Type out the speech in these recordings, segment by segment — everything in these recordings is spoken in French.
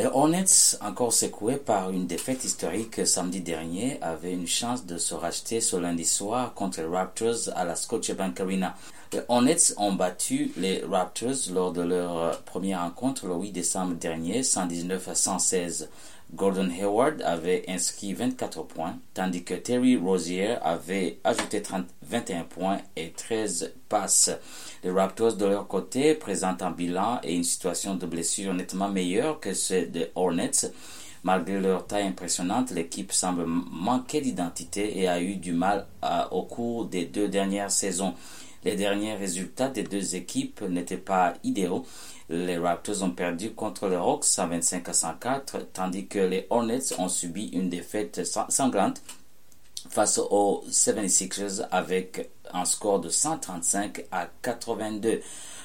Les Hornets, encore secoués par une défaite historique samedi dernier, avaient une chance de se racheter ce lundi soir contre les Raptors à la Scotiabank Arena. Les Hornets ont battu les Raptors lors de leur première rencontre le 8 décembre dernier, 119 à 116. Gordon Hayward avait inscrit 24 points, tandis que Terry Rozier avait ajouté 30, 21 points et 13 passes. Les Raptors, de leur côté, présentent un bilan et une situation de blessure nettement meilleure que ceux des Hornets. Malgré leur taille impressionnante, l'équipe semble manquer d'identité et a eu du mal au cours des deux dernières saisons. Les derniers résultats des deux équipes n'étaient pas idéaux. Les Raptors ont perdu contre les Hawks 125 à 104, tandis que les Hornets ont subi une défaite sanglante face aux 76ers avec un score de 135 à 82.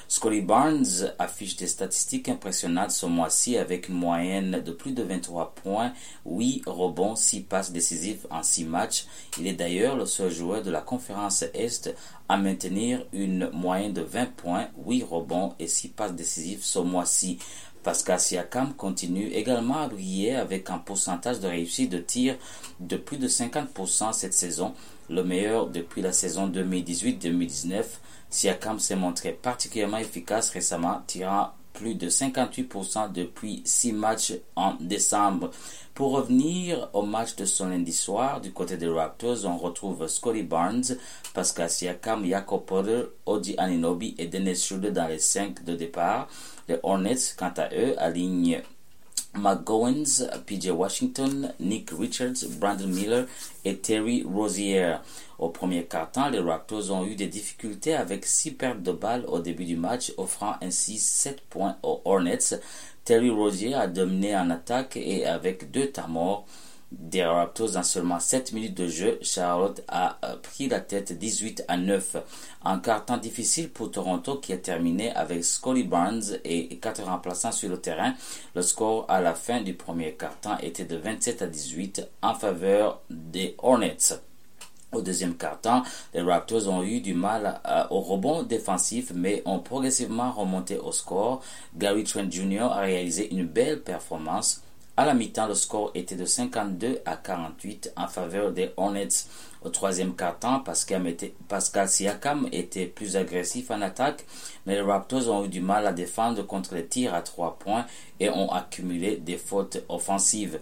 Scotty Barnes affiche des statistiques impressionnantes ce mois-ci avec une moyenne de plus de 23 points, 8 rebonds, 6 passes décisives en 6 matchs. Il est d'ailleurs le seul joueur de la conférence Est à maintenir une moyenne de 20 points, 8 rebonds et 6 passes décisives ce mois-ci. Pascal Siakam continue également à briller avec un pourcentage de réussite de tir de plus de 50% cette saison, le meilleur depuis la saison 2018-2019. Siakam s'est montré particulièrement efficace récemment, tirant plus de 58% depuis 6 matchs en décembre. Pour revenir au match de son lundi soir, du côté des Raptors, on retrouve Scotty Barnes, Pascal Siakam, Jakob Potter, Odi Aninobi et Dennis Schroeder dans les 5 de départ. Les Hornets, quant à eux, alignent McGowens, PJ Washington, Nick Richards, Brandon Miller et Terry Rozier. Au premier quart-temps, les Raptors ont eu des difficultés avec 6 pertes de balles au début du match, offrant ainsi 7 points aux Hornets. Terry Rozier a dominé en attaque et avec deux temps des Raptors en seulement 7 minutes de jeu, Charlotte a euh, pris la tête 18 à 9. Un quart-temps difficile pour Toronto qui a terminé avec Scotty Barnes et 4 remplaçants sur le terrain. Le score à la fin du premier quart-temps était de 27 à 18 en faveur des Hornets. Au deuxième quart-temps, les Raptors ont eu du mal au rebond défensif, mais ont progressivement remonté au score. Gary Trent Jr. a réalisé une belle performance. À la mi-temps, le score était de 52 à 48 en faveur des Hornets. Au troisième quart-temps, Pascal Siakam était plus agressif en attaque, mais les Raptors ont eu du mal à défendre contre les tirs à trois points et ont accumulé des fautes offensives.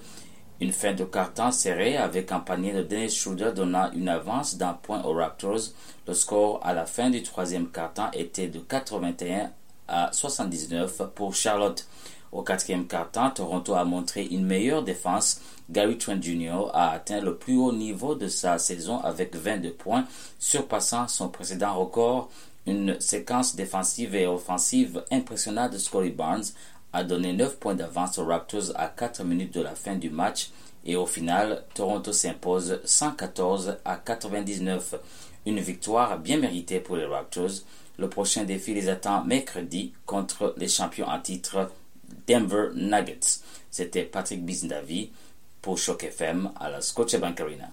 Une fin de carton serrée avec un panier de Dennis Schroeder donnant une avance d'un point aux Raptors. Le score à la fin du troisième carton était de 81 à 79 pour Charlotte. Au quatrième quart-temps, Toronto a montré une meilleure défense. Gary Trent Jr. a atteint le plus haut niveau de sa saison avec 22 points, surpassant son précédent record. Une séquence défensive et offensive impressionnante de Scotty Barnes a donné 9 points d'avance aux Raptors à 4 minutes de la fin du match et au final, Toronto s'impose 114 à 99. Une victoire bien méritée pour les Raptors. Le prochain défi les attend mercredi contre les champions en titre Denver Nuggets. C'était Patrick Bizendavi pour Shock FM à la Scotiabank Arena.